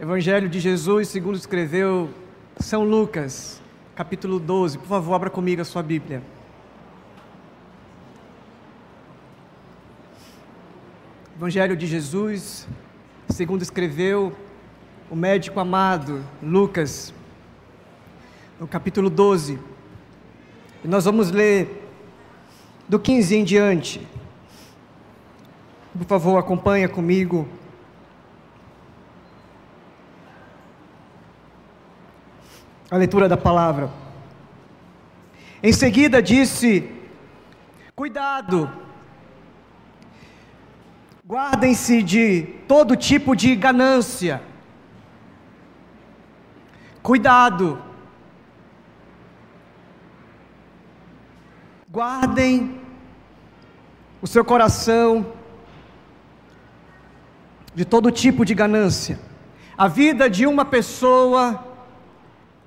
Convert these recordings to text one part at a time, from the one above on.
Evangelho de Jesus, segundo escreveu São Lucas, capítulo 12. Por favor, abra comigo a sua Bíblia. Evangelho de Jesus, segundo escreveu o médico amado Lucas, no capítulo 12. E nós vamos ler do 15 em diante. Por favor, acompanha comigo a leitura da palavra. Em seguida disse: Cuidado, guardem-se de todo tipo de ganância. Cuidado, guardem o seu coração de todo tipo de ganância. A vida de uma pessoa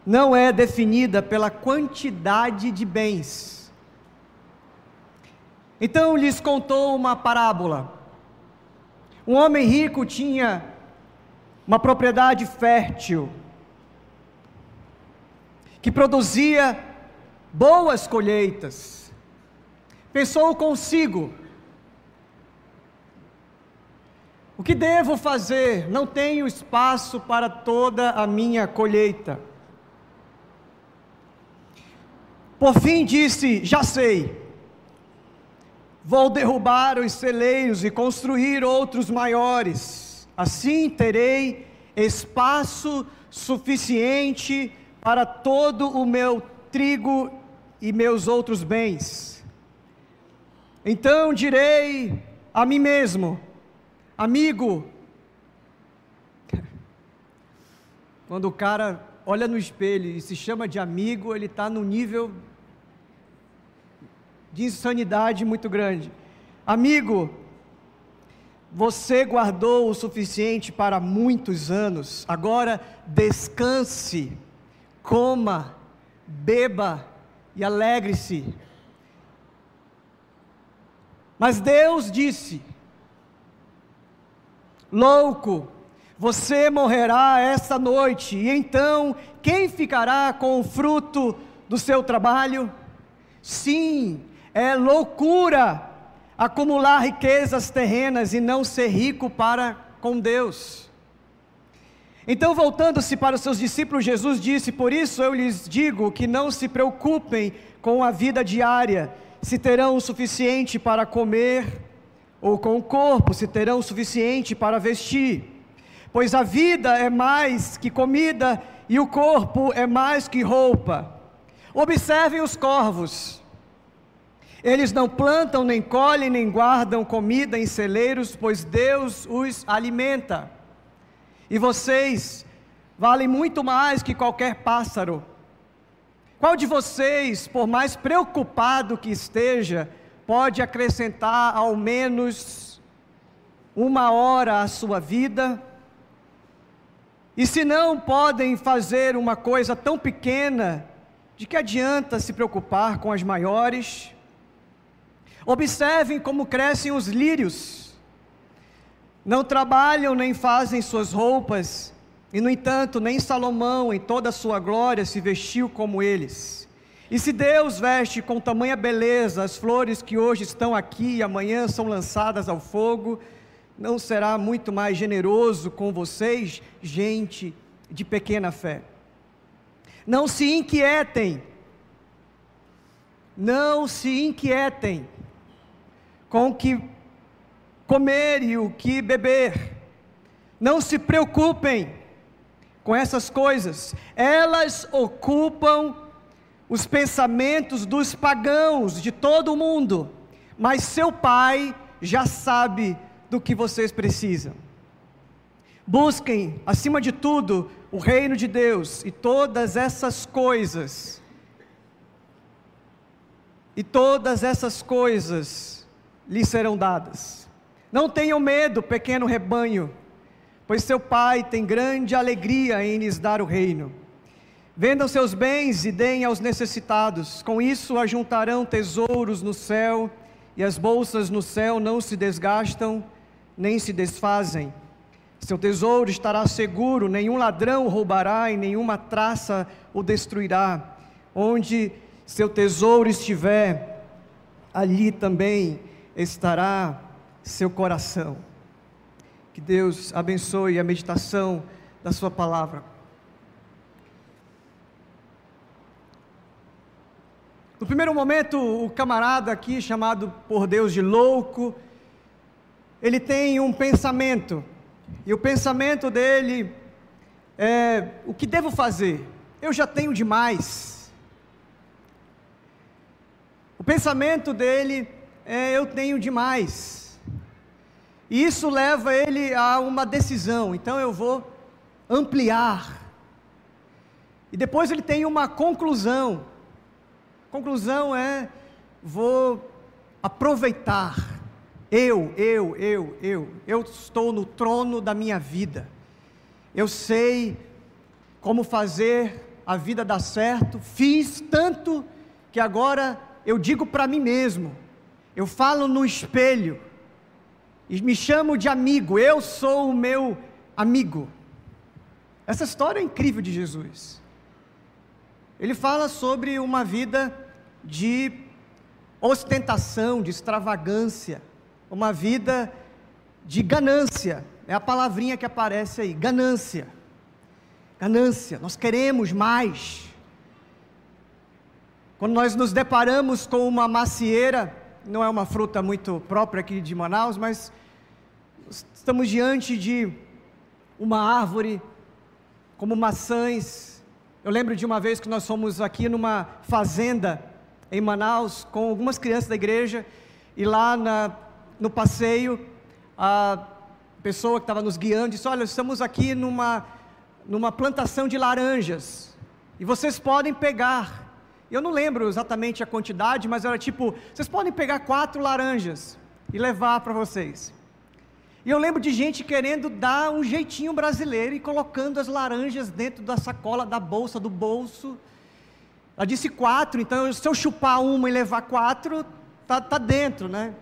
não é definida pela quantidade de bens. Então lhes contou uma parábola. Um homem rico tinha uma propriedade fértil que produzia boas colheitas. Pensou consigo: o que devo fazer? Não tenho espaço para toda a minha colheita. Por fim disse: Já sei. Vou derrubar os celeiros e construir outros maiores. Assim terei espaço suficiente para todo o meu trigo e meus outros bens. Então direi a mim mesmo: Amigo, quando o cara olha no espelho e se chama de amigo, ele está no nível de insanidade muito grande. Amigo, você guardou o suficiente para muitos anos, agora descanse, coma, beba e alegre-se. Mas Deus disse: Louco, você morrerá esta noite, e então quem ficará com o fruto do seu trabalho? Sim, é loucura acumular riquezas terrenas e não ser rico para com Deus. Então, voltando-se para os seus discípulos, Jesus disse: Por isso eu lhes digo que não se preocupem com a vida diária, se terão o suficiente para comer, ou com o corpo, se terão o suficiente para vestir. Pois a vida é mais que comida e o corpo é mais que roupa. Observem os corvos eles não plantam, nem colhem, nem guardam comida em celeiros, pois Deus os alimenta. E vocês valem muito mais que qualquer pássaro. Qual de vocês, por mais preocupado que esteja, pode acrescentar ao menos uma hora à sua vida? E se não podem fazer uma coisa tão pequena, de que adianta se preocupar com as maiores? Observem como crescem os lírios. Não trabalham nem fazem suas roupas, e no entanto, nem Salomão, em toda a sua glória, se vestiu como eles. E se Deus veste com tamanha beleza as flores que hoje estão aqui e amanhã são lançadas ao fogo, não será muito mais generoso com vocês, gente de pequena fé? Não se inquietem, não se inquietem com o que comer e o que beber. Não se preocupem com essas coisas, elas ocupam os pensamentos dos pagãos de todo o mundo, mas seu pai já sabe do que vocês precisam. Busquem, acima de tudo, o reino de Deus e todas essas coisas, e todas essas coisas lhes serão dadas. Não tenham medo, pequeno rebanho, pois seu Pai tem grande alegria em lhes dar o reino. Vendam seus bens e deem aos necessitados, com isso ajuntarão tesouros no céu, e as bolsas no céu não se desgastam nem se desfazem. Seu tesouro estará seguro, nenhum ladrão roubará e nenhuma traça o destruirá. Onde seu tesouro estiver, ali também estará seu coração. Que Deus abençoe a meditação da Sua palavra. No primeiro momento, o camarada aqui, chamado por Deus de louco, ele tem um pensamento, e o pensamento dele é: o que devo fazer? Eu já tenho demais. O pensamento dele é: eu tenho demais. E isso leva ele a uma decisão, então eu vou ampliar. E depois ele tem uma conclusão. Conclusão é: vou aproveitar. Eu, eu, eu, eu, eu estou no trono da minha vida. Eu sei como fazer a vida dar certo. Fiz tanto que agora eu digo para mim mesmo. Eu falo no espelho e me chamo de amigo. Eu sou o meu amigo. Essa história é incrível de Jesus. Ele fala sobre uma vida de ostentação, de extravagância uma vida de ganância. É a palavrinha que aparece aí, ganância. Ganância, nós queremos mais. Quando nós nos deparamos com uma macieira, não é uma fruta muito própria aqui de Manaus, mas estamos diante de uma árvore como maçãs. Eu lembro de uma vez que nós fomos aqui numa fazenda em Manaus com algumas crianças da igreja e lá na no passeio, a pessoa que estava nos guiando disse: Olha, estamos aqui numa, numa plantação de laranjas e vocês podem pegar. Eu não lembro exatamente a quantidade, mas era tipo: vocês podem pegar quatro laranjas e levar para vocês. E eu lembro de gente querendo dar um jeitinho brasileiro e colocando as laranjas dentro da sacola, da bolsa, do bolso. Ela disse quatro, então se eu chupar uma e levar quatro, tá, tá dentro, né?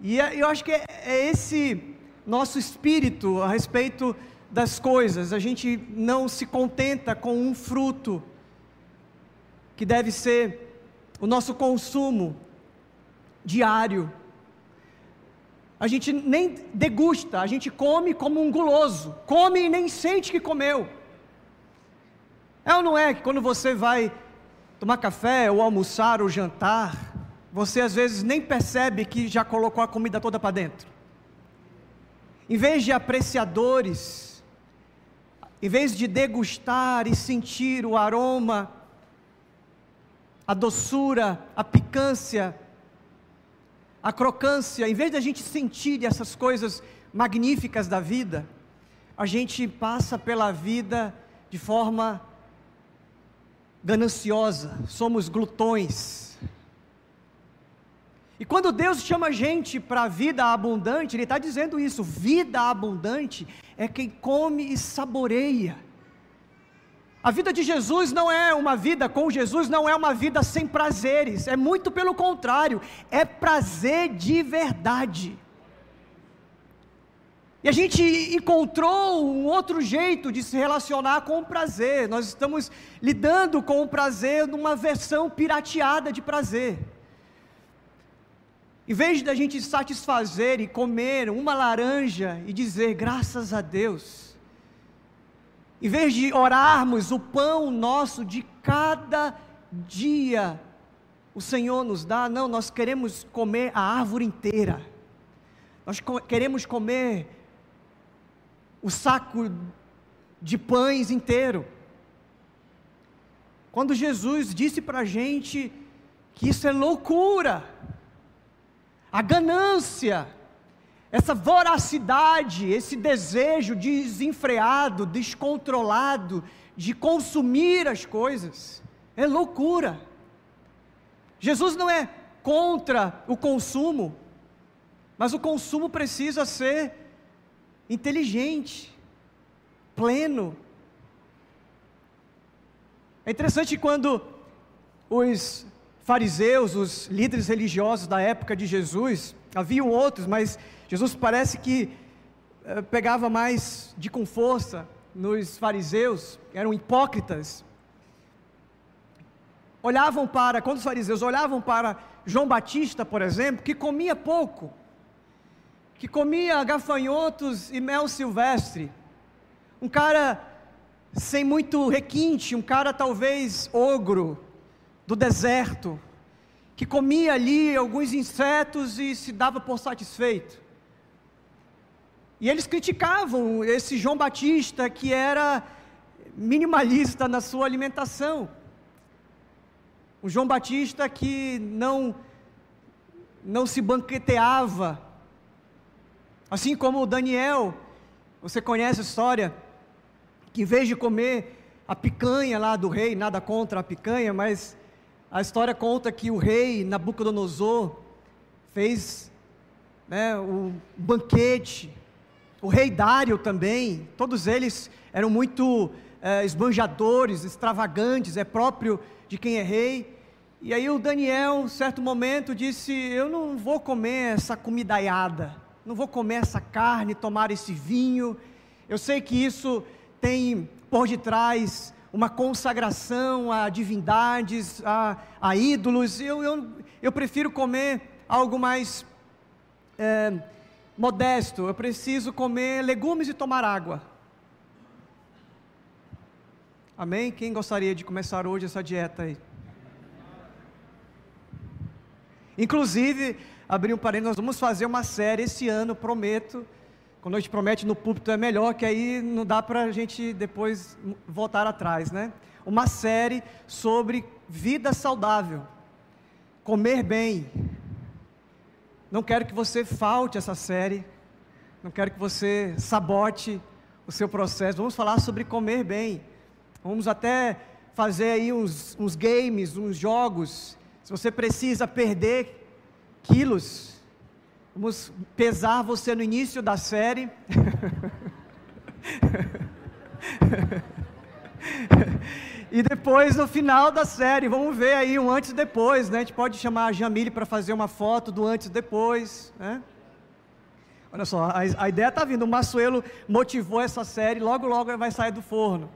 E é, eu acho que é, é esse nosso espírito a respeito das coisas. A gente não se contenta com um fruto que deve ser o nosso consumo diário. A gente nem degusta, a gente come como um guloso, come e nem sente que comeu. É ou não é que quando você vai tomar café, ou almoçar, ou jantar, você às vezes nem percebe que já colocou a comida toda para dentro. Em vez de apreciadores, em vez de degustar e sentir o aroma, a doçura, a picância, a crocância, em vez de a gente sentir essas coisas magníficas da vida, a gente passa pela vida de forma gananciosa, somos glutões. E quando Deus chama a gente para a vida abundante, Ele está dizendo isso: vida abundante é quem come e saboreia. A vida de Jesus não é uma vida com Jesus, não é uma vida sem prazeres, é muito pelo contrário, é prazer de verdade. E a gente encontrou um outro jeito de se relacionar com o prazer, nós estamos lidando com o prazer numa versão pirateada de prazer. Em vez da gente satisfazer e comer uma laranja e dizer graças a Deus, em vez de orarmos o pão nosso de cada dia, o Senhor nos dá, não, nós queremos comer a árvore inteira, nós queremos comer o saco de pães inteiro. Quando Jesus disse para a gente que isso é loucura, a ganância, essa voracidade, esse desejo desenfreado, descontrolado de consumir as coisas, é loucura. Jesus não é contra o consumo, mas o consumo precisa ser inteligente, pleno. É interessante quando os fariseus, os líderes religiosos da época de Jesus, haviam outros, mas Jesus parece que eh, pegava mais de com força nos fariseus, eram hipócritas, olhavam para, quando os fariseus olhavam para João Batista, por exemplo, que comia pouco, que comia gafanhotos e mel silvestre, um cara sem muito requinte, um cara talvez ogro do deserto, que comia ali alguns insetos e se dava por satisfeito. E eles criticavam esse João Batista que era minimalista na sua alimentação. O João Batista que não não se banqueteava. Assim como o Daniel, você conhece a história, que em vez de comer a picanha lá do rei, nada contra a picanha, mas a história conta que o rei Nabucodonosor fez né, um banquete, o rei Dário também, todos eles eram muito é, esbanjadores, extravagantes, é próprio de quem é rei. E aí o Daniel, em certo momento, disse: Eu não vou comer essa comidaiada, não vou comer essa carne, tomar esse vinho. Eu sei que isso tem por detrás uma consagração a divindades, a, a ídolos. Eu, eu, eu prefiro comer algo mais é, modesto. Eu preciso comer legumes e tomar água. Amém? Quem gostaria de começar hoje essa dieta aí? Inclusive, abrir um parênteses, nós vamos fazer uma série esse ano, prometo. Quando a gente promete no púlpito é melhor, que aí não dá para a gente depois voltar atrás, né? Uma série sobre vida saudável, comer bem. Não quero que você falte essa série, não quero que você sabote o seu processo. Vamos falar sobre comer bem. Vamos até fazer aí uns, uns games, uns jogos se você precisa perder quilos, vamos pesar você no início da série. e depois no final da série, vamos ver aí um antes e depois, né? A gente pode chamar a Jamile para fazer uma foto do antes e depois, né? Olha só, a, a ideia está vindo, o Massuelo motivou essa série, logo logo vai sair do forno.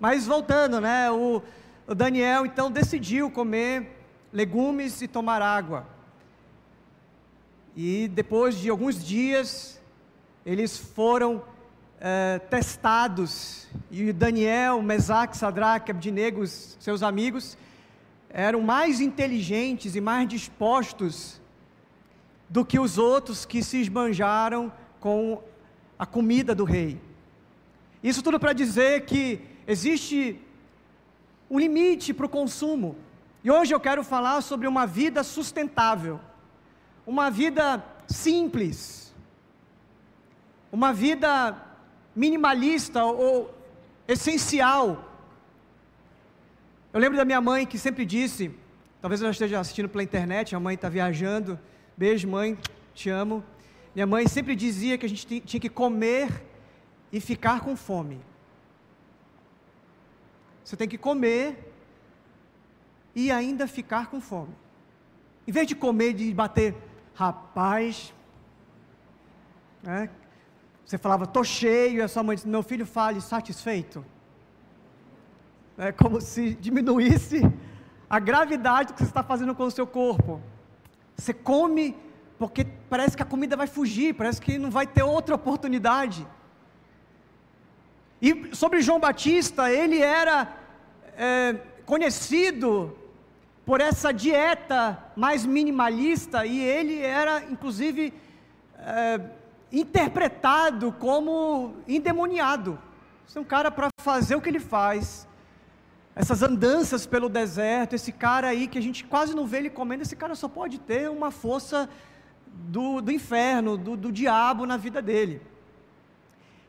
Mas voltando, né? O, o Daniel então decidiu comer legumes e tomar água. E depois de alguns dias, eles foram é, testados, e Daniel, Mesaque, Sadraque, Abdinego, seus amigos, eram mais inteligentes e mais dispostos do que os outros que se esbanjaram com a comida do rei. Isso tudo para dizer que existe um limite para o consumo. E hoje eu quero falar sobre uma vida sustentável, uma vida simples, uma vida minimalista ou essencial. Eu lembro da minha mãe que sempre disse, talvez ela esteja assistindo pela internet, a mãe está viajando, beijo mãe, te amo. Minha mãe sempre dizia que a gente tinha que comer e ficar com fome. Você tem que comer e ainda ficar com fome. Em vez de comer, de bater, rapaz, né? Você falava, estou cheio, e a sua mãe disse, meu filho fale satisfeito. É como se diminuísse a gravidade que você está fazendo com o seu corpo. Você come porque parece que a comida vai fugir, parece que não vai ter outra oportunidade. E sobre João Batista, ele era é, conhecido por essa dieta mais minimalista e ele era, inclusive, é, interpretado como endemoniado. Esse é um cara para fazer o que ele faz. Essas andanças pelo deserto, esse cara aí que a gente quase não vê ele comendo, esse cara só pode ter uma força do, do inferno, do, do diabo na vida dele.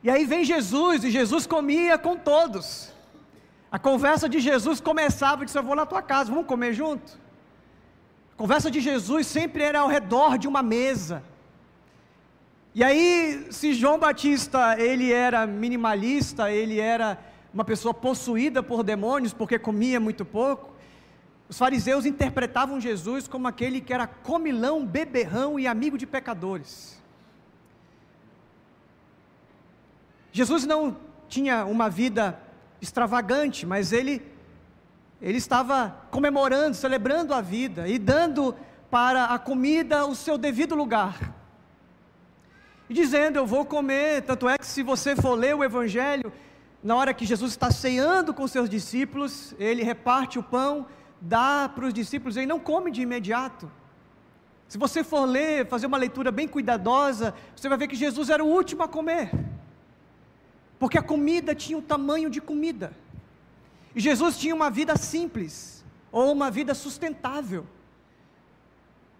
E aí vem Jesus, e Jesus comia com todos. A conversa de Jesus começava disse: Eu vou na tua casa, vamos comer junto? A conversa de Jesus sempre era ao redor de uma mesa. E aí, se João Batista ele era minimalista, ele era uma pessoa possuída por demônios porque comia muito pouco, os fariseus interpretavam Jesus como aquele que era comilão, beberrão e amigo de pecadores. Jesus não tinha uma vida extravagante, mas ele, ele estava comemorando, celebrando a vida e dando para a comida o seu devido lugar. E dizendo: Eu vou comer. Tanto é que, se você for ler o Evangelho, na hora que Jesus está ceando com seus discípulos, ele reparte o pão, dá para os discípulos, ele não come de imediato. Se você for ler, fazer uma leitura bem cuidadosa, você vai ver que Jesus era o último a comer. Porque a comida tinha o tamanho de comida. E Jesus tinha uma vida simples, ou uma vida sustentável.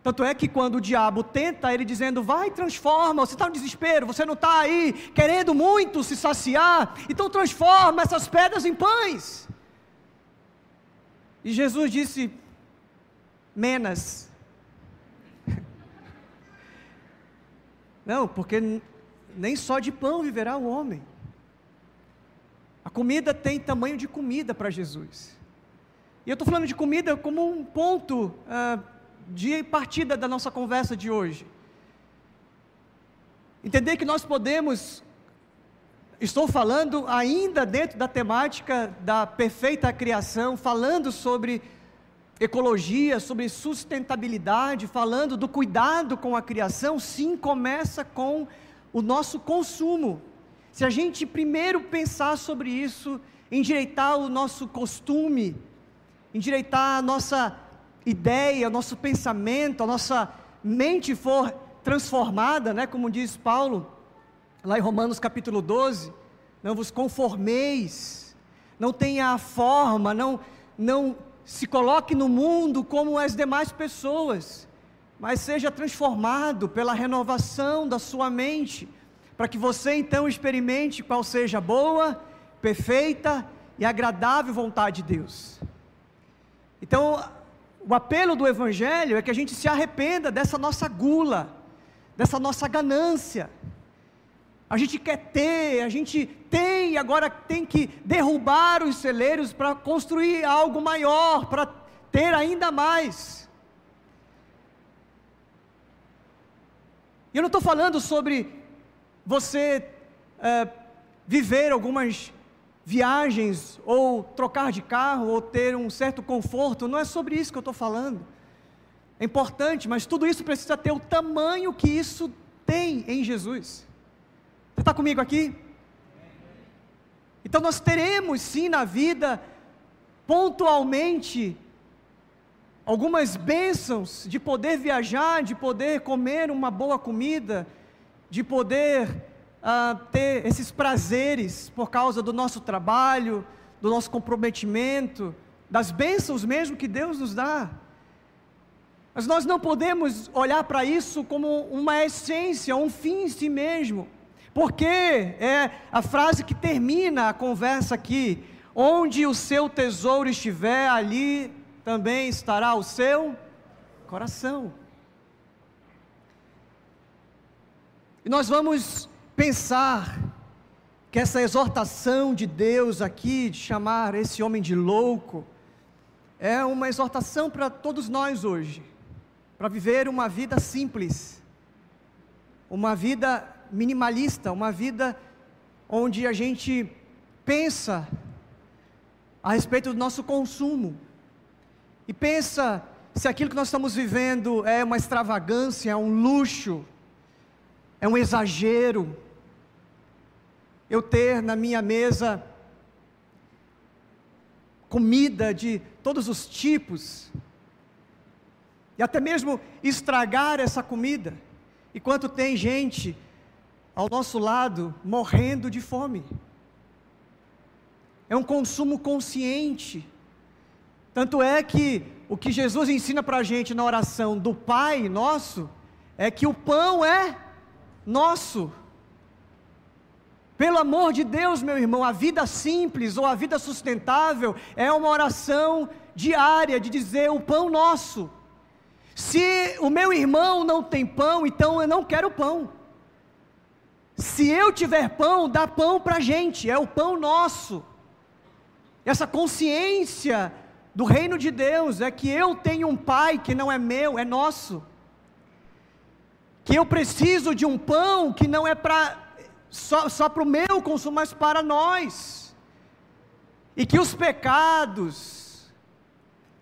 Tanto é que quando o diabo tenta, ele dizendo, vai, transforma, você está no desespero, você não está aí querendo muito se saciar, então transforma essas pedras em pães. E Jesus disse, menos, Não, porque nem só de pão viverá o homem. A comida tem tamanho de comida para Jesus. E eu estou falando de comida como um ponto uh, de partida da nossa conversa de hoje. Entender que nós podemos, estou falando ainda dentro da temática da perfeita criação, falando sobre ecologia, sobre sustentabilidade, falando do cuidado com a criação, sim, começa com o nosso consumo. Se a gente primeiro pensar sobre isso, endireitar o nosso costume, endireitar a nossa ideia, nosso pensamento, a nossa mente for transformada, né, como diz Paulo, lá em Romanos capítulo 12, não vos conformeis, não tenha a forma, não, não se coloque no mundo como as demais pessoas, mas seja transformado pela renovação da sua mente, para que você então experimente qual seja a boa, perfeita e agradável vontade de Deus. Então, o apelo do Evangelho é que a gente se arrependa dessa nossa gula, dessa nossa ganância, a gente quer ter, a gente tem, agora tem que derrubar os celeiros para construir algo maior, para ter ainda mais. E eu não estou falando sobre você é, viver algumas viagens, ou trocar de carro, ou ter um certo conforto, não é sobre isso que eu estou falando. É importante, mas tudo isso precisa ter o tamanho que isso tem em Jesus. Você está comigo aqui? Então nós teremos sim na vida, pontualmente, algumas bênçãos de poder viajar, de poder comer uma boa comida, de poder uh, ter esses prazeres por causa do nosso trabalho, do nosso comprometimento, das bênçãos mesmo que Deus nos dá. Mas nós não podemos olhar para isso como uma essência, um fim em si mesmo. Porque é a frase que termina a conversa aqui: onde o seu tesouro estiver, ali também estará o seu coração. E nós vamos pensar que essa exortação de Deus aqui, de chamar esse homem de louco, é uma exortação para todos nós hoje, para viver uma vida simples, uma vida minimalista, uma vida onde a gente pensa a respeito do nosso consumo e pensa se aquilo que nós estamos vivendo é uma extravagância, é um luxo, é um exagero. Eu ter na minha mesa comida de todos os tipos, e até mesmo estragar essa comida, enquanto tem gente ao nosso lado morrendo de fome. É um consumo consciente. Tanto é que o que Jesus ensina para a gente na oração do Pai nosso é que o pão é nosso. Pelo amor de Deus, meu irmão, a vida simples ou a vida sustentável é uma oração diária de dizer o pão nosso. Se o meu irmão não tem pão, então eu não quero pão. Se eu tiver pão, dá pão para a gente, é o pão nosso. Essa consciência do reino de Deus é que eu tenho um pai que não é meu, é nosso. Que eu preciso de um pão que não é para só, só para o meu consumo, mas para nós. E que os pecados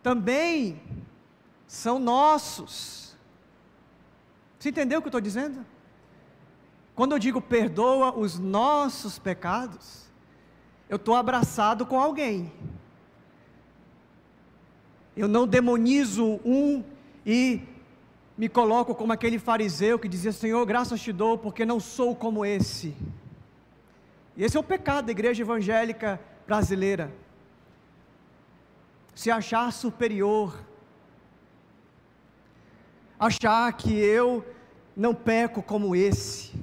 também são nossos. Você entendeu o que eu estou dizendo? Quando eu digo perdoa os nossos pecados, eu estou abraçado com alguém. Eu não demonizo um e me coloco como aquele fariseu que dizia: Senhor, graças te dou, porque não sou como esse. E esse é o pecado da igreja evangélica brasileira. Se achar superior, achar que eu não peco como esse.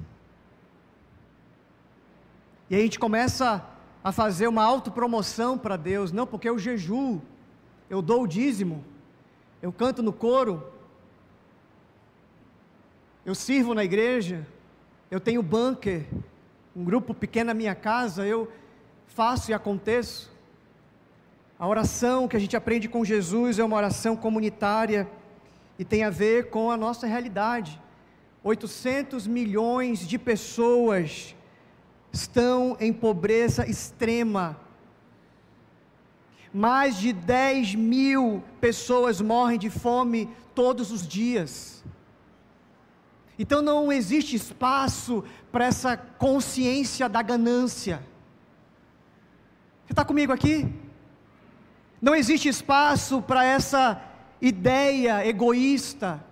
E a gente começa a fazer uma autopromoção para Deus, não, porque eu jejuo, eu dou o dízimo, eu canto no coro, eu sirvo na igreja, eu tenho bunker, um grupo pequeno na minha casa, eu faço e aconteço. A oração que a gente aprende com Jesus é uma oração comunitária e tem a ver com a nossa realidade. 800 milhões de pessoas estão em pobreza extrema. Mais de 10 mil pessoas morrem de fome todos os dias. Então não existe espaço para essa consciência da ganância. Você está comigo aqui? Não existe espaço para essa ideia egoísta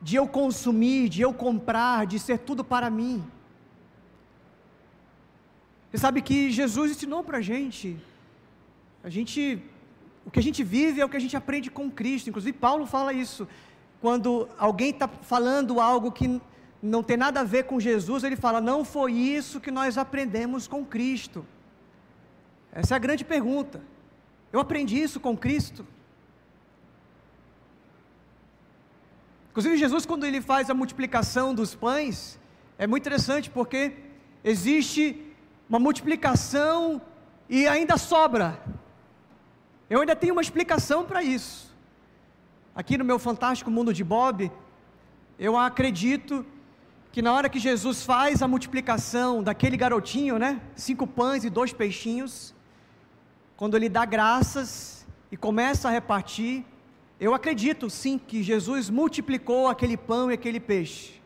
de eu consumir, de eu comprar, de ser tudo para mim. Você sabe que Jesus ensinou para a gente. A gente, o que a gente vive é o que a gente aprende com Cristo. Inclusive Paulo fala isso. Quando alguém está falando algo que não tem nada a ver com Jesus, ele fala: não foi isso que nós aprendemos com Cristo. Essa é a grande pergunta. Eu aprendi isso com Cristo. Inclusive, Jesus, quando ele faz a multiplicação dos pães, é muito interessante porque existe uma multiplicação e ainda sobra. Eu ainda tenho uma explicação para isso. Aqui no meu fantástico mundo de Bob, eu acredito que na hora que Jesus faz a multiplicação daquele garotinho, né? Cinco pães e dois peixinhos, quando ele dá graças e começa a repartir, eu acredito sim que Jesus multiplicou aquele pão e aquele peixe.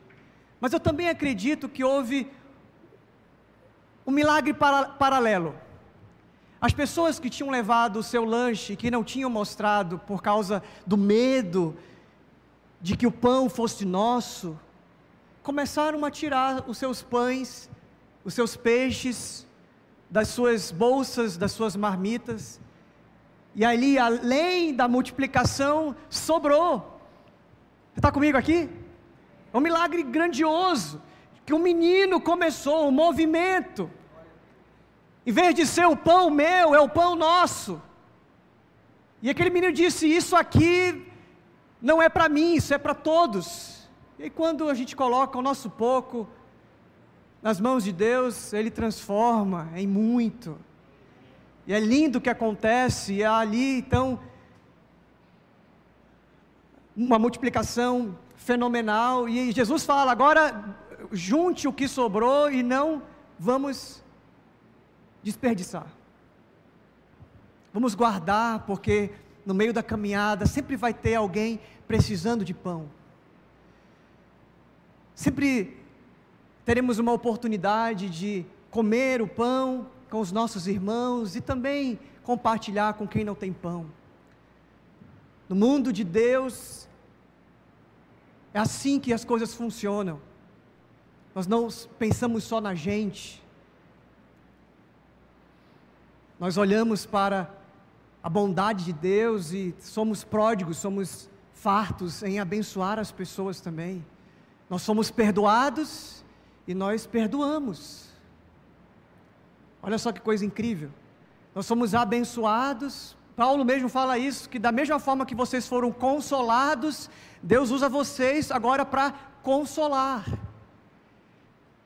Mas eu também acredito que houve um milagre para, paralelo. As pessoas que tinham levado o seu lanche, que não tinham mostrado por causa do medo de que o pão fosse nosso, começaram a tirar os seus pães, os seus peixes, das suas bolsas, das suas marmitas, e ali, além da multiplicação, sobrou. Você está comigo aqui? É um milagre grandioso que um menino começou, um movimento. Em vez de ser o pão meu, é o pão nosso. E aquele menino disse: Isso aqui não é para mim, isso é para todos. E quando a gente coloca o nosso pouco nas mãos de Deus, Ele transforma em muito. E é lindo o que acontece, e ali então uma multiplicação fenomenal. E Jesus fala: agora junte o que sobrou e não vamos desperdiçar. Vamos guardar, porque no meio da caminhada sempre vai ter alguém precisando de pão. Sempre teremos uma oportunidade de comer o pão com os nossos irmãos e também compartilhar com quem não tem pão. No mundo de Deus, é assim que as coisas funcionam. Nós não pensamos só na gente. Nós olhamos para a bondade de Deus e somos pródigos, somos fartos em abençoar as pessoas também. Nós somos perdoados e nós perdoamos. Olha só que coisa incrível. Nós somos abençoados. Paulo mesmo fala isso, que da mesma forma que vocês foram consolados, Deus usa vocês agora para consolar.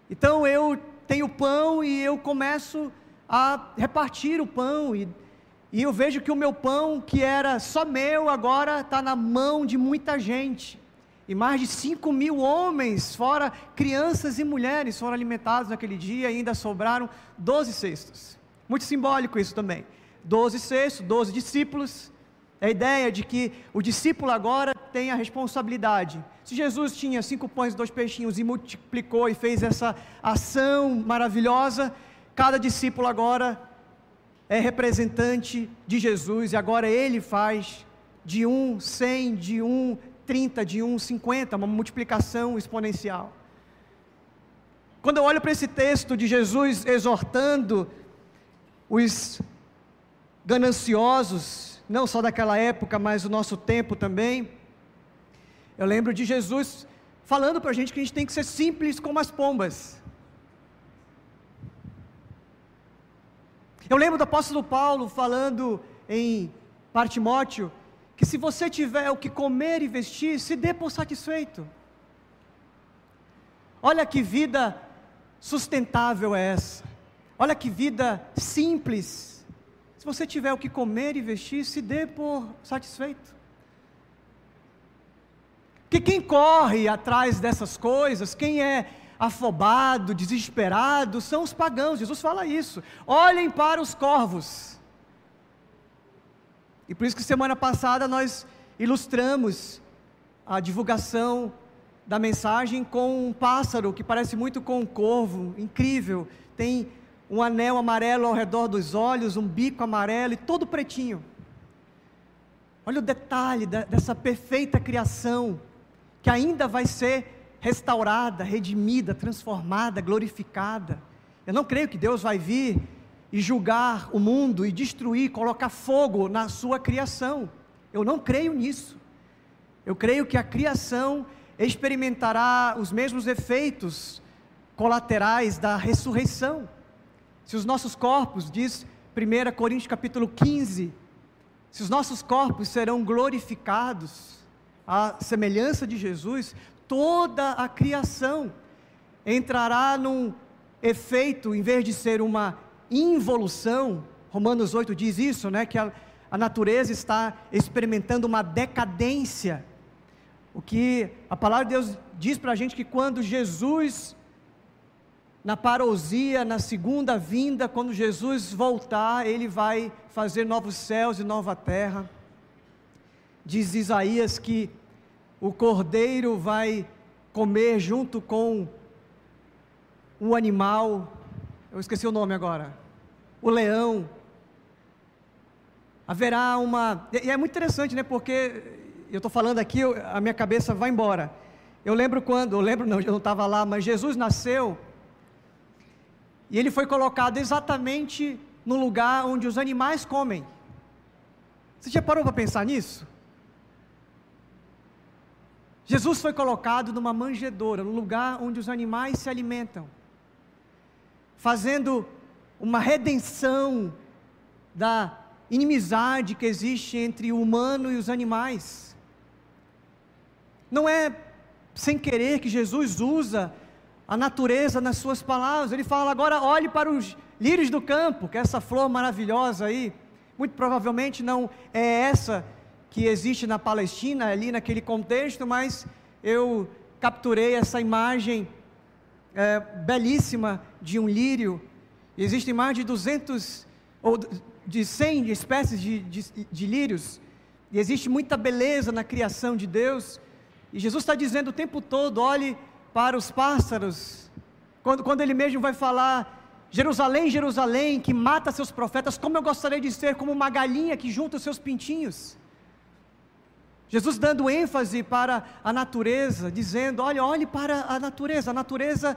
Então eu tenho pão e eu começo a repartir o pão e, e eu vejo que o meu pão, que era só meu, agora está na mão de muita gente. E mais de 5 mil homens, fora crianças e mulheres, foram alimentados naquele dia e ainda sobraram 12 cestos. Muito simbólico isso também. 12 cestos, 12 discípulos. É a ideia de que o discípulo agora tem a responsabilidade. Se Jesus tinha cinco pães e dois peixinhos e multiplicou e fez essa ação maravilhosa, cada discípulo agora é representante de Jesus e agora ele faz de um cem, de um 30, de 1, 50, uma multiplicação exponencial. Quando eu olho para esse texto de Jesus exortando os gananciosos, não só daquela época, mas do nosso tempo também, eu lembro de Jesus falando para a gente que a gente tem que ser simples como as pombas. Eu lembro do apóstolo Paulo falando em Partimóteo que se você tiver o que comer e vestir, se dê por satisfeito. Olha que vida sustentável é essa. Olha que vida simples. Se você tiver o que comer e vestir, se dê por satisfeito. Que quem corre atrás dessas coisas, quem é afobado, desesperado, são os pagãos. Jesus fala isso. Olhem para os corvos. E por isso que semana passada nós ilustramos a divulgação da mensagem com um pássaro que parece muito com um corvo, incrível. Tem um anel amarelo ao redor dos olhos, um bico amarelo e todo pretinho. Olha o detalhe dessa perfeita criação que ainda vai ser restaurada, redimida, transformada, glorificada. Eu não creio que Deus vai vir e julgar o mundo e destruir, colocar fogo na sua criação. Eu não creio nisso. Eu creio que a criação experimentará os mesmos efeitos colaterais da ressurreição. Se os nossos corpos, diz 1 Coríntios capítulo 15, se os nossos corpos serão glorificados à semelhança de Jesus, toda a criação entrará num efeito, em vez de ser uma involução, Romanos 8 diz isso, né, que a, a natureza está experimentando uma decadência. O que a palavra de Deus diz para a gente que quando Jesus, na parousia, na segunda vinda, quando Jesus voltar, ele vai fazer novos céus e nova terra. Diz Isaías que o cordeiro vai comer junto com o animal, eu esqueci o nome agora, o leão. Haverá uma. E é muito interessante, né? Porque eu estou falando aqui, a minha cabeça vai embora. Eu lembro quando, eu lembro não, eu não estava lá, mas Jesus nasceu e ele foi colocado exatamente no lugar onde os animais comem. Você já parou para pensar nisso? Jesus foi colocado numa manjedoura, no lugar onde os animais se alimentam fazendo uma redenção da inimizade que existe entre o humano e os animais. Não é sem querer que Jesus usa a natureza nas suas palavras. Ele fala agora olhe para os lírios do campo, que é essa flor maravilhosa aí. Muito provavelmente não é essa que existe na Palestina, ali naquele contexto, mas eu capturei essa imagem é, belíssima de um lírio. Existem mais de 200 ou de 100 espécies de, de, de lírios. E existe muita beleza na criação de Deus. E Jesus está dizendo o tempo todo: olhe para os pássaros. Quando, quando ele mesmo vai falar, Jerusalém, Jerusalém, que mata seus profetas, como eu gostaria de ser como uma galinha que junta os seus pintinhos. Jesus dando ênfase para a natureza, dizendo: olha, olhe para a natureza, a natureza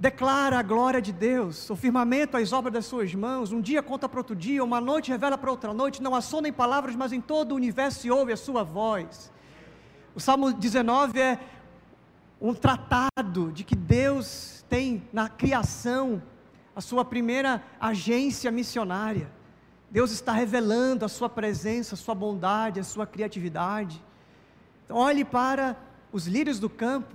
declara a glória de Deus, o firmamento, as obras das suas mãos, um dia conta para outro dia, uma noite revela para outra noite, não há nem palavras, mas em todo o universo se ouve a sua voz. O Salmo 19 é um tratado de que Deus tem na criação a sua primeira agência missionária. Deus está revelando a sua presença, a sua bondade, a sua criatividade. Então, olhe para os lírios do campo.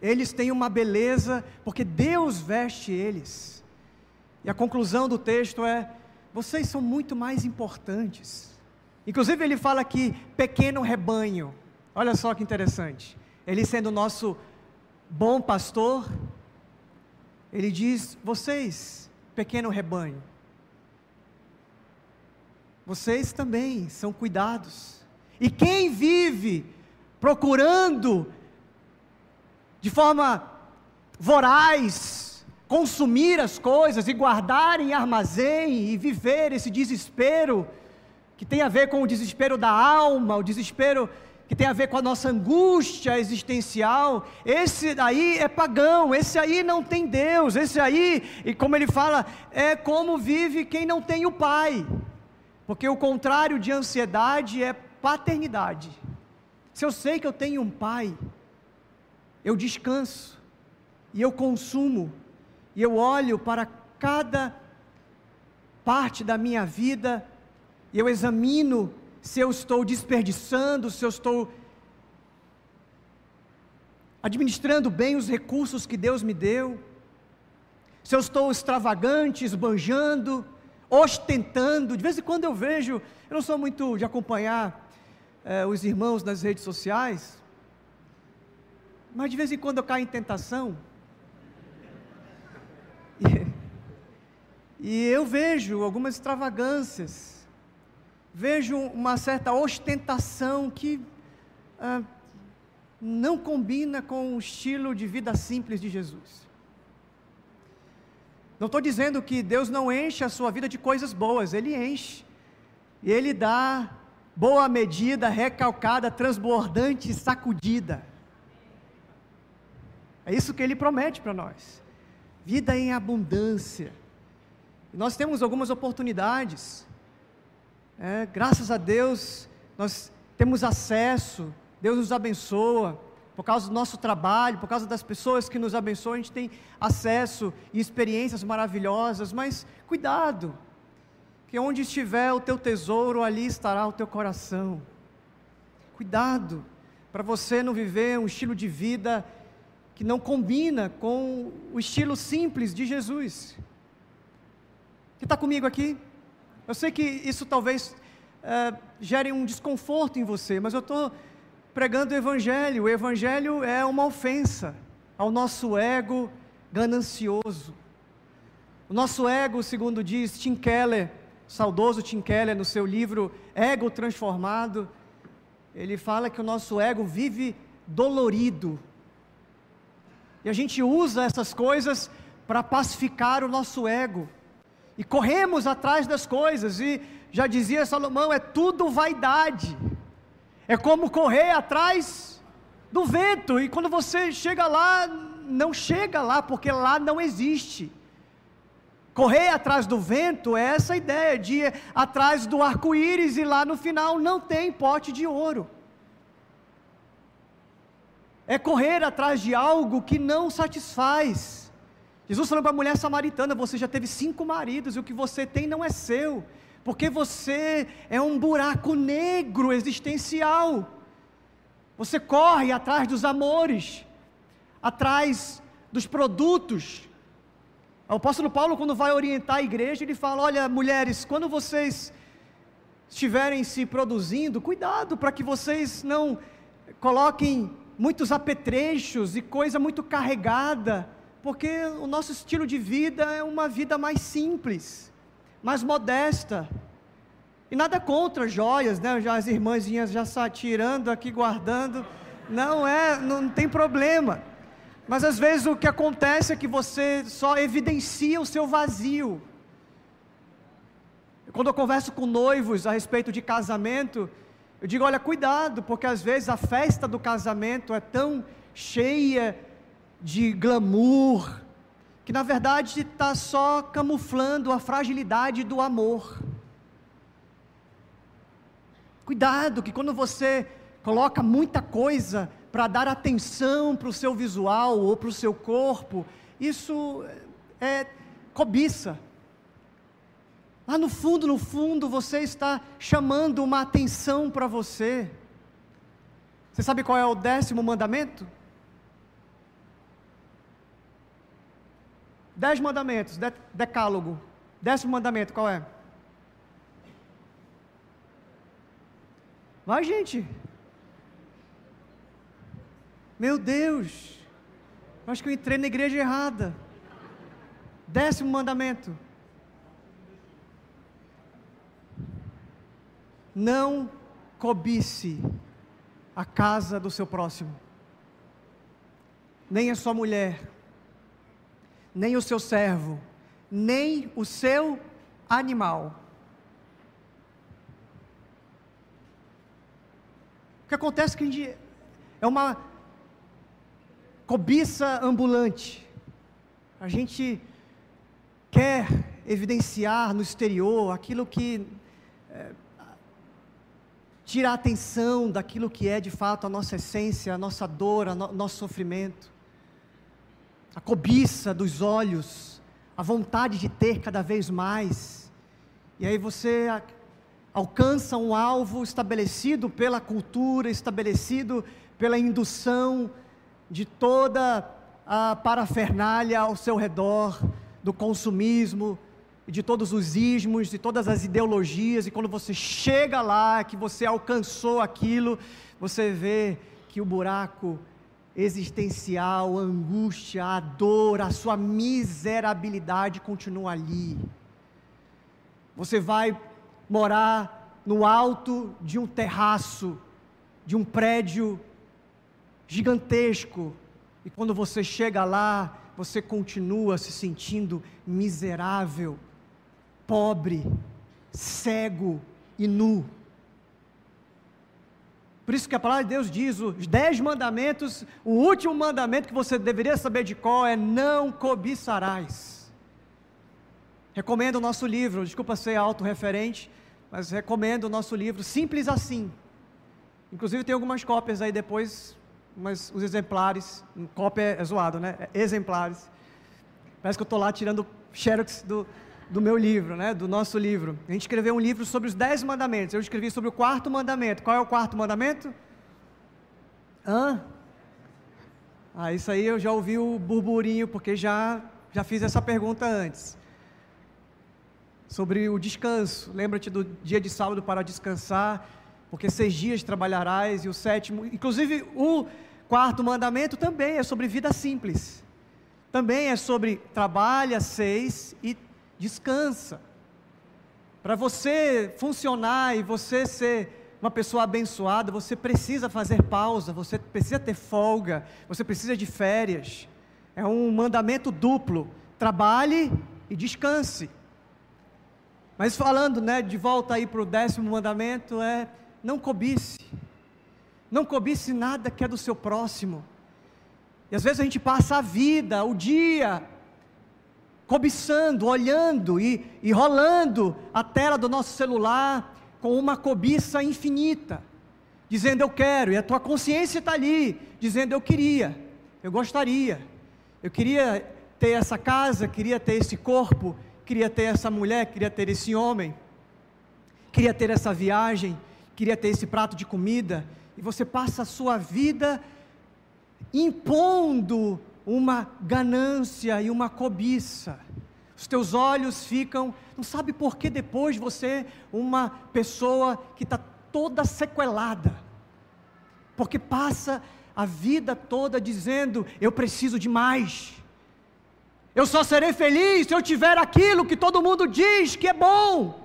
Eles têm uma beleza, porque Deus veste eles. E a conclusão do texto é: vocês são muito mais importantes. Inclusive, ele fala aqui, pequeno rebanho. Olha só que interessante. Ele sendo o nosso bom pastor, ele diz: vocês, pequeno rebanho, vocês também são cuidados. E quem vive procurando de forma voraz consumir as coisas e guardar em armazém e viver esse desespero que tem a ver com o desespero da alma, o desespero que tem a ver com a nossa angústia existencial, esse aí é pagão, esse aí não tem Deus, esse aí, e como ele fala, é como vive quem não tem o Pai, porque o contrário de ansiedade é paternidade. Se eu sei que eu tenho um Pai, eu descanso, e eu consumo, e eu olho para cada parte da minha vida, e eu examino se eu estou desperdiçando, se eu estou administrando bem os recursos que Deus me deu, se eu estou extravagante, esbanjando, ostentando. De vez em quando eu vejo, eu não sou muito de acompanhar eh, os irmãos nas redes sociais, mas de vez em quando eu caio em tentação. E, e eu vejo algumas extravagâncias vejo uma certa ostentação que ah, não combina com o estilo de vida simples de Jesus. Não estou dizendo que Deus não enche a sua vida de coisas boas, Ele enche. E Ele dá boa medida, recalcada, transbordante, sacudida. É isso que Ele promete para nós. Vida em abundância. Nós temos algumas oportunidades é, graças a Deus, nós temos acesso, Deus nos abençoa, por causa do nosso trabalho, por causa das pessoas que nos abençoam, a gente tem acesso e experiências maravilhosas, mas cuidado, que onde estiver o teu tesouro, ali estará o teu coração. Cuidado, para você não viver um estilo de vida que não combina com o estilo simples de Jesus. Que está comigo aqui? Eu sei que isso talvez é, gere um desconforto em você, mas eu estou pregando o Evangelho. O Evangelho é uma ofensa ao nosso ego ganancioso. O nosso ego, segundo diz Tim Keller, saudoso Tim Keller, no seu livro Ego Transformado, ele fala que o nosso ego vive dolorido. E a gente usa essas coisas para pacificar o nosso ego e corremos atrás das coisas, e já dizia Salomão: é tudo vaidade, é como correr atrás do vento, e quando você chega lá, não chega lá, porque lá não existe. Correr atrás do vento é essa ideia de ir atrás do arco-íris e lá no final não tem pote de ouro. É correr atrás de algo que não satisfaz. Jesus falou para a mulher samaritana: Você já teve cinco maridos, e o que você tem não é seu, porque você é um buraco negro existencial. Você corre atrás dos amores, atrás dos produtos. O apóstolo Paulo, quando vai orientar a igreja, ele fala: Olha, mulheres, quando vocês estiverem se produzindo, cuidado para que vocês não coloquem muitos apetrechos e coisa muito carregada porque o nosso estilo de vida é uma vida mais simples, mais modesta. E nada contra joias, né? Já as irmãzinhas já está tirando aqui, guardando. Não é, não tem problema. Mas às vezes o que acontece é que você só evidencia o seu vazio. Quando eu converso com noivos a respeito de casamento, eu digo: olha, cuidado, porque às vezes a festa do casamento é tão cheia de glamour, que na verdade está só camuflando a fragilidade do amor. Cuidado, que quando você coloca muita coisa para dar atenção para o seu visual ou para o seu corpo, isso é cobiça. Lá no fundo, no fundo, você está chamando uma atenção para você. Você sabe qual é o décimo mandamento? Dez mandamentos, de, decálogo. Décimo mandamento, qual é? Vai, gente. Meu Deus, acho que eu entrei na igreja errada. Décimo mandamento. Não cobice a casa do seu próximo, nem a sua mulher, nem o seu servo, nem o seu animal. O que acontece é gente é uma cobiça ambulante. A gente quer evidenciar no exterior aquilo que é, tira a atenção daquilo que é de fato a nossa essência, a nossa dor, o no, nosso sofrimento. A cobiça dos olhos, a vontade de ter cada vez mais. E aí você alcança um alvo estabelecido pela cultura, estabelecido pela indução de toda a parafernália ao seu redor, do consumismo, de todos os ismos, de todas as ideologias, e quando você chega lá, que você alcançou aquilo, você vê que o buraco existencial, a angústia, a dor, a sua miserabilidade continua ali. Você vai morar no alto de um terraço, de um prédio gigantesco, e quando você chega lá, você continua se sentindo miserável, pobre, cego e nu. Por isso que a palavra de Deus diz: os dez mandamentos, o último mandamento que você deveria saber de qual é: não cobiçarás. Recomendo o nosso livro, desculpa ser autorreferente, mas recomendo o nosso livro, simples assim. Inclusive tem algumas cópias aí depois, mas os exemplares, cópia é zoado, né? É exemplares. Parece que eu estou lá tirando xerox do, do meu livro, né? Do nosso livro. A gente escreveu um livro sobre os dez mandamentos. Eu escrevi sobre o quarto mandamento. Qual é o quarto mandamento? Hã? Ah, isso aí eu já ouvi o burburinho, porque já, já fiz essa pergunta antes. Sobre o descanso. Lembra-te do dia de sábado para descansar porque seis dias trabalharás, e o sétimo, inclusive o quarto mandamento também é sobre vida simples, também é sobre trabalha seis e descansa. Para você funcionar e você ser uma pessoa abençoada, você precisa fazer pausa, você precisa ter folga, você precisa de férias. É um mandamento duplo: trabalhe e descanse. Mas falando, né, de volta aí para o décimo mandamento, é não cobice. Não cobice nada que é do seu próximo. E às vezes a gente passa a vida, o dia, cobiçando, olhando e, e rolando a tela do nosso celular com uma cobiça infinita, dizendo eu quero, e a tua consciência está ali, dizendo eu queria, eu gostaria, eu queria ter essa casa, queria ter esse corpo, queria ter essa mulher, queria ter esse homem, queria ter essa viagem, queria ter esse prato de comida, e você passa a sua vida impondo uma ganância e uma cobiça. Os teus olhos ficam, não sabe por que depois você, uma pessoa que está toda sequelada, porque passa a vida toda dizendo: Eu preciso de mais. Eu só serei feliz se eu tiver aquilo que todo mundo diz que é bom.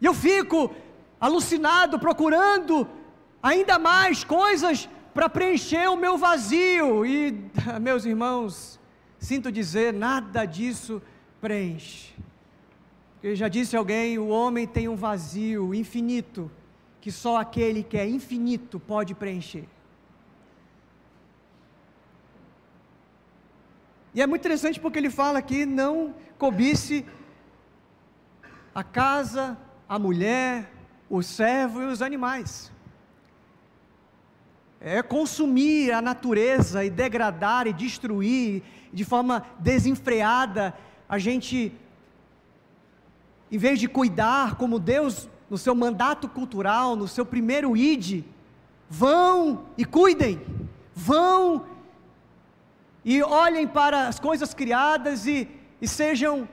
E eu fico alucinado procurando ainda mais coisas para preencher o meu vazio. E, meus irmãos, sinto dizer, nada disso preenche. Porque já disse alguém: o homem tem um vazio infinito que só aquele que é infinito pode preencher. E é muito interessante porque ele fala aqui: não cobice a casa, a mulher, o servo e os animais. É consumir a natureza e degradar e destruir de forma desenfreada. A gente, em vez de cuidar como Deus, no seu mandato cultural, no seu primeiro ide, vão e cuidem, vão e olhem para as coisas criadas e, e sejam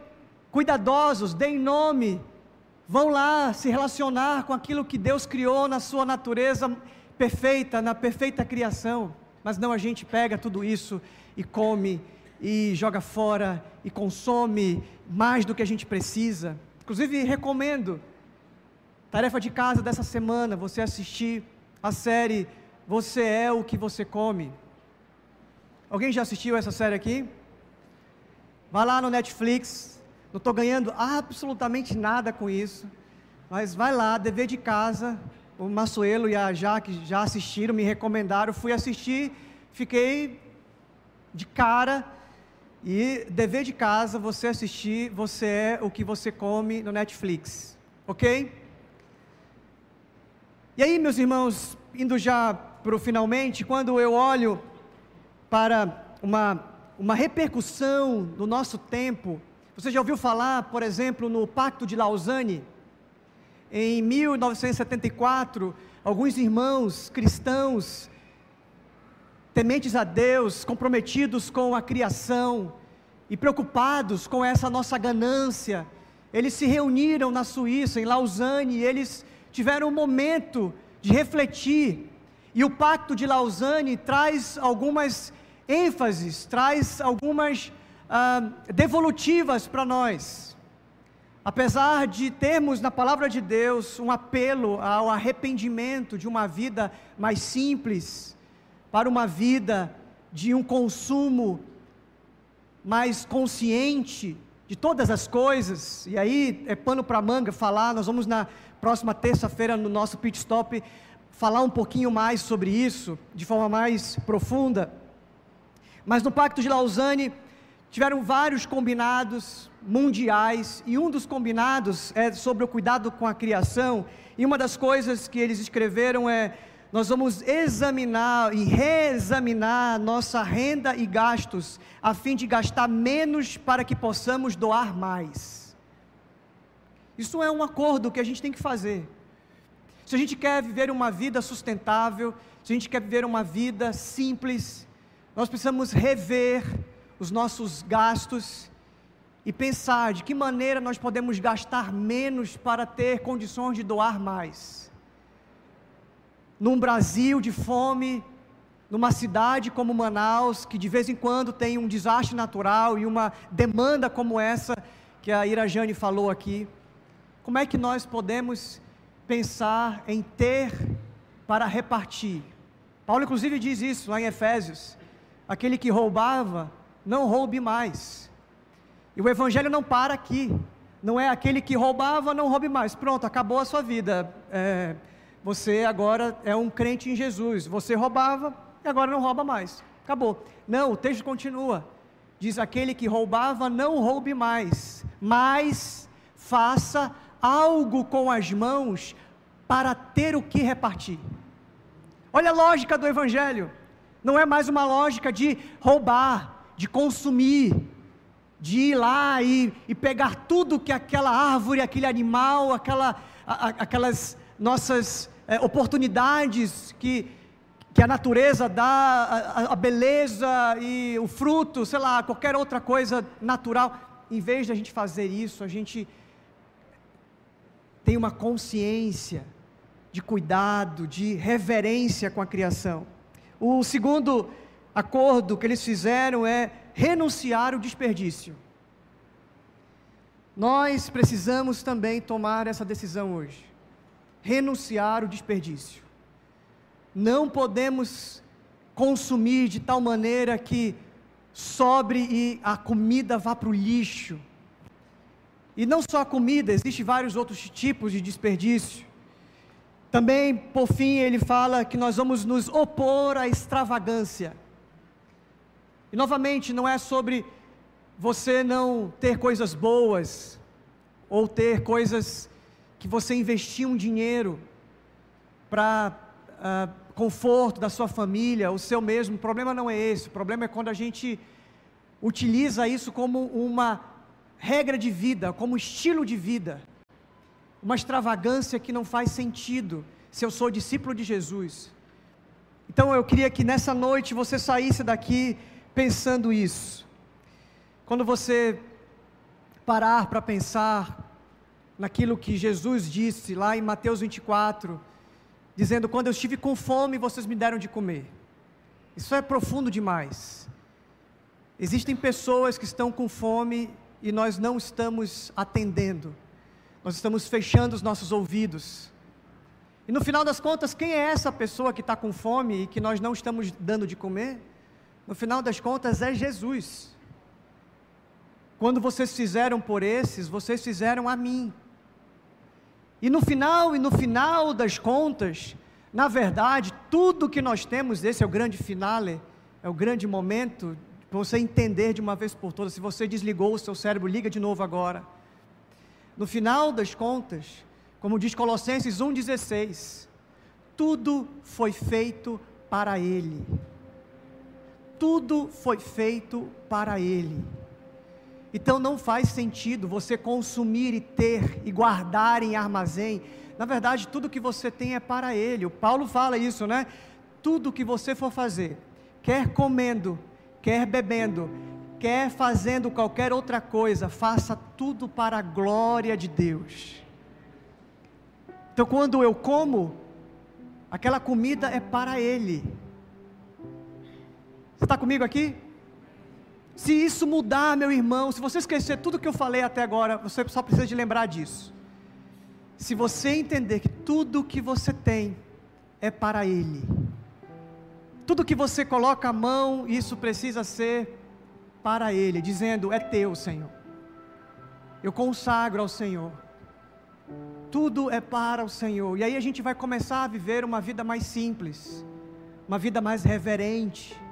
cuidadosos, deem nome vão lá se relacionar com aquilo que Deus criou na sua natureza perfeita, na perfeita criação, mas não a gente pega tudo isso e come e joga fora e consome mais do que a gente precisa. Inclusive, recomendo, tarefa de casa dessa semana, você assistir a série Você é o que você come. Alguém já assistiu essa série aqui? Vai lá no Netflix, não estou ganhando absolutamente nada com isso, mas vai lá, dever de casa, o Massuelo e a Jaque já assistiram, me recomendaram, fui assistir, fiquei de cara, e dever de casa, você assistir, você é o que você come no Netflix, ok? E aí, meus irmãos, indo já para o finalmente, quando eu olho para uma, uma repercussão do nosso tempo, você já ouviu falar, por exemplo, no Pacto de Lausanne? Em 1974, alguns irmãos cristãos tementes a Deus, comprometidos com a criação e preocupados com essa nossa ganância, eles se reuniram na Suíça, em Lausanne, e eles tiveram um momento de refletir. E o Pacto de Lausanne traz algumas ênfases, traz algumas ah, devolutivas para nós. Apesar de termos na palavra de Deus um apelo ao arrependimento de uma vida mais simples, para uma vida de um consumo mais consciente de todas as coisas, e aí é pano para manga falar, nós vamos na próxima terça-feira no nosso pit stop falar um pouquinho mais sobre isso, de forma mais profunda. Mas no Pacto de Lausanne tiveram vários combinados mundiais, e um dos combinados é sobre o cuidado com a criação, e uma das coisas que eles escreveram é nós vamos examinar e reexaminar nossa renda e gastos, a fim de gastar menos para que possamos doar mais. Isso é um acordo que a gente tem que fazer. Se a gente quer viver uma vida sustentável, se a gente quer viver uma vida simples, nós precisamos rever os nossos gastos e pensar de que maneira nós podemos gastar menos para ter condições de doar mais num Brasil de fome, numa cidade como Manaus, que de vez em quando tem um desastre natural e uma demanda como essa que a Irajane falou aqui, como é que nós podemos pensar em ter para repartir? Paulo, inclusive, diz isso lá em Efésios: aquele que roubava, não roube mais. E o Evangelho não para aqui, não é aquele que roubava, não roube mais. Pronto, acabou a sua vida. É, você agora é um crente em Jesus. Você roubava e agora não rouba mais. Acabou. Não, o texto continua. Diz: aquele que roubava, não roube mais, mas faça algo com as mãos para ter o que repartir. Olha a lógica do Evangelho. Não é mais uma lógica de roubar, de consumir, de ir lá e, e pegar tudo que aquela árvore, aquele animal, aquela, a, aquelas nossas é, oportunidades que, que a natureza dá, a, a, beleza e o fruto, sei lá, qualquer outra coisa natural. Em vez de a gente fazer isso, a gente tem uma consciência de cuidado, de reverência com a criação. O segundo acordo que eles fizeram é renunciar o desperdício. Nós precisamos também tomar essa decisão hoje renunciar o desperdício. Não podemos consumir de tal maneira que sobre e a comida vá para o lixo. E não só a comida, existem vários outros tipos de desperdício. Também, por fim, ele fala que nós vamos nos opor à extravagância. E novamente, não é sobre você não ter coisas boas, ou ter coisas que você investiu um dinheiro para uh, conforto da sua família, o seu mesmo. O problema não é esse. O problema é quando a gente utiliza isso como uma regra de vida, como estilo de vida. Uma extravagância que não faz sentido se eu sou discípulo de Jesus. Então eu queria que nessa noite você saísse daqui pensando isso. Quando você parar para pensar naquilo que Jesus disse lá em Mateus 24, dizendo: Quando eu estive com fome, vocês me deram de comer. Isso é profundo demais. Existem pessoas que estão com fome e nós não estamos atendendo, nós estamos fechando os nossos ouvidos. E no final das contas, quem é essa pessoa que está com fome e que nós não estamos dando de comer? No final das contas, é Jesus. Quando vocês fizeram por esses, vocês fizeram a mim. E no final, e no final das contas, na verdade, tudo que nós temos, esse é o grande finale, é o grande momento para você entender de uma vez por todas. Se você desligou o seu cérebro, liga de novo agora. No final das contas, como diz Colossenses 1,16, tudo foi feito para Ele. Tudo foi feito para Ele. Então não faz sentido você consumir e ter e guardar em armazém. Na verdade, tudo que você tem é para Ele. O Paulo fala isso, né? Tudo que você for fazer, quer comendo, quer bebendo, quer fazendo qualquer outra coisa, faça tudo para a glória de Deus. Então, quando eu como, aquela comida é para Ele. Você está comigo aqui? Se isso mudar, meu irmão, se você esquecer tudo que eu falei até agora, você só precisa de lembrar disso. Se você entender que tudo que você tem é para Ele, tudo que você coloca a mão, isso precisa ser para Ele, dizendo: É teu, Senhor. Eu consagro ao Senhor. Tudo é para o Senhor. E aí a gente vai começar a viver uma vida mais simples, uma vida mais reverente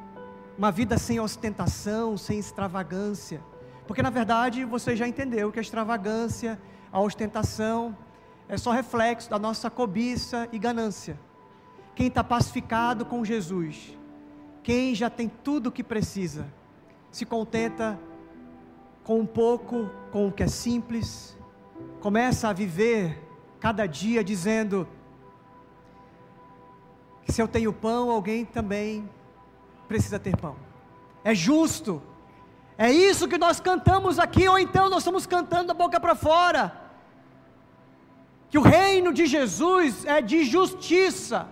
uma vida sem ostentação, sem extravagância. Porque na verdade você já entendeu que a extravagância, a ostentação, é só reflexo da nossa cobiça e ganância. Quem está pacificado com Jesus, quem já tem tudo o que precisa, se contenta com um pouco, com o que é simples, começa a viver cada dia dizendo que se eu tenho pão, alguém também precisa ter pão. É justo. É isso que nós cantamos aqui, ou então nós estamos cantando da boca para fora. Que o reino de Jesus é de justiça.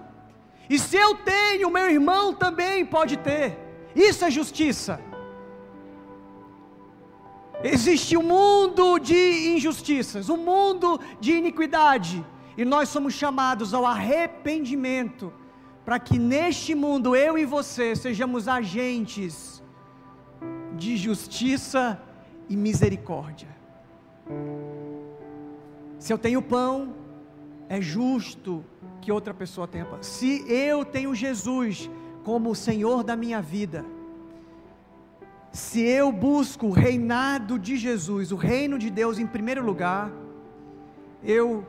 E se eu tenho, meu irmão também pode ter. Isso é justiça. Existe um mundo de injustiças, um mundo de iniquidade, e nós somos chamados ao arrependimento para que neste mundo eu e você sejamos agentes de justiça e misericórdia. Se eu tenho pão, é justo que outra pessoa tenha pão. Se eu tenho Jesus como o Senhor da minha vida, se eu busco o reinado de Jesus, o reino de Deus em primeiro lugar, eu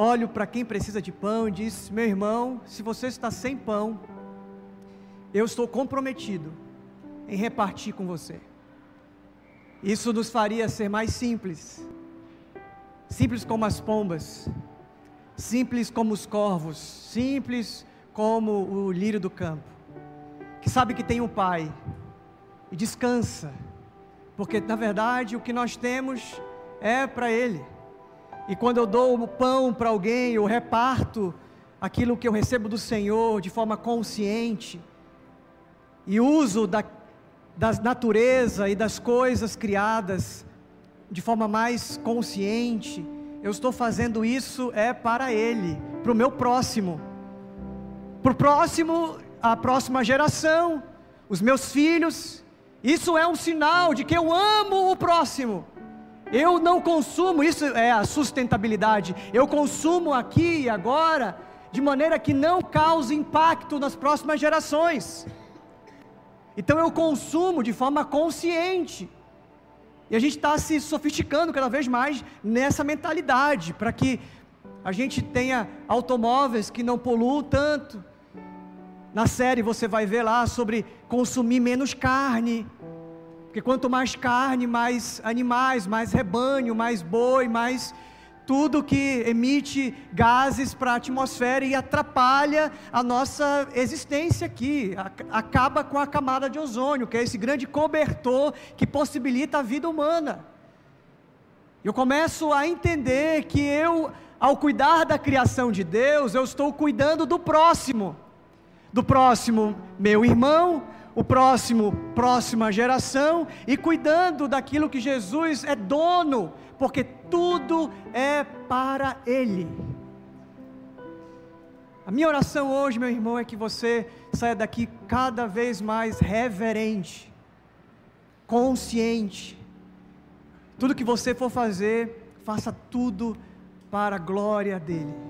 olho para quem precisa de pão e diz: Meu irmão, se você está sem pão, eu estou comprometido em repartir com você. Isso nos faria ser mais simples, simples como as pombas, simples como os corvos, simples como o lírio do campo, que sabe que tem um pai e descansa, porque na verdade o que nós temos é para ele. E quando eu dou o pão para alguém, eu reparto aquilo que eu recebo do Senhor de forma consciente, e uso da, da natureza e das coisas criadas de forma mais consciente, eu estou fazendo isso é para Ele, para o meu próximo, para o próximo, a próxima geração, os meus filhos. Isso é um sinal de que eu amo o próximo. Eu não consumo, isso é a sustentabilidade. Eu consumo aqui e agora, de maneira que não cause impacto nas próximas gerações. Então eu consumo de forma consciente. E a gente está se sofisticando cada vez mais nessa mentalidade, para que a gente tenha automóveis que não poluam tanto. Na série você vai ver lá sobre consumir menos carne, porque quanto mais carne, mais animais, mais rebanho, mais boi, mais tudo que emite gases para a atmosfera e atrapalha a nossa existência aqui, acaba com a camada de ozônio, que é esse grande cobertor que possibilita a vida humana. Eu começo a entender que eu ao cuidar da criação de Deus, eu estou cuidando do próximo, do próximo meu irmão, o próximo, próxima geração, e cuidando daquilo que Jesus é dono, porque tudo é para Ele. A minha oração hoje, meu irmão, é que você saia daqui cada vez mais reverente, consciente. Tudo que você for fazer, faça tudo para a glória dele.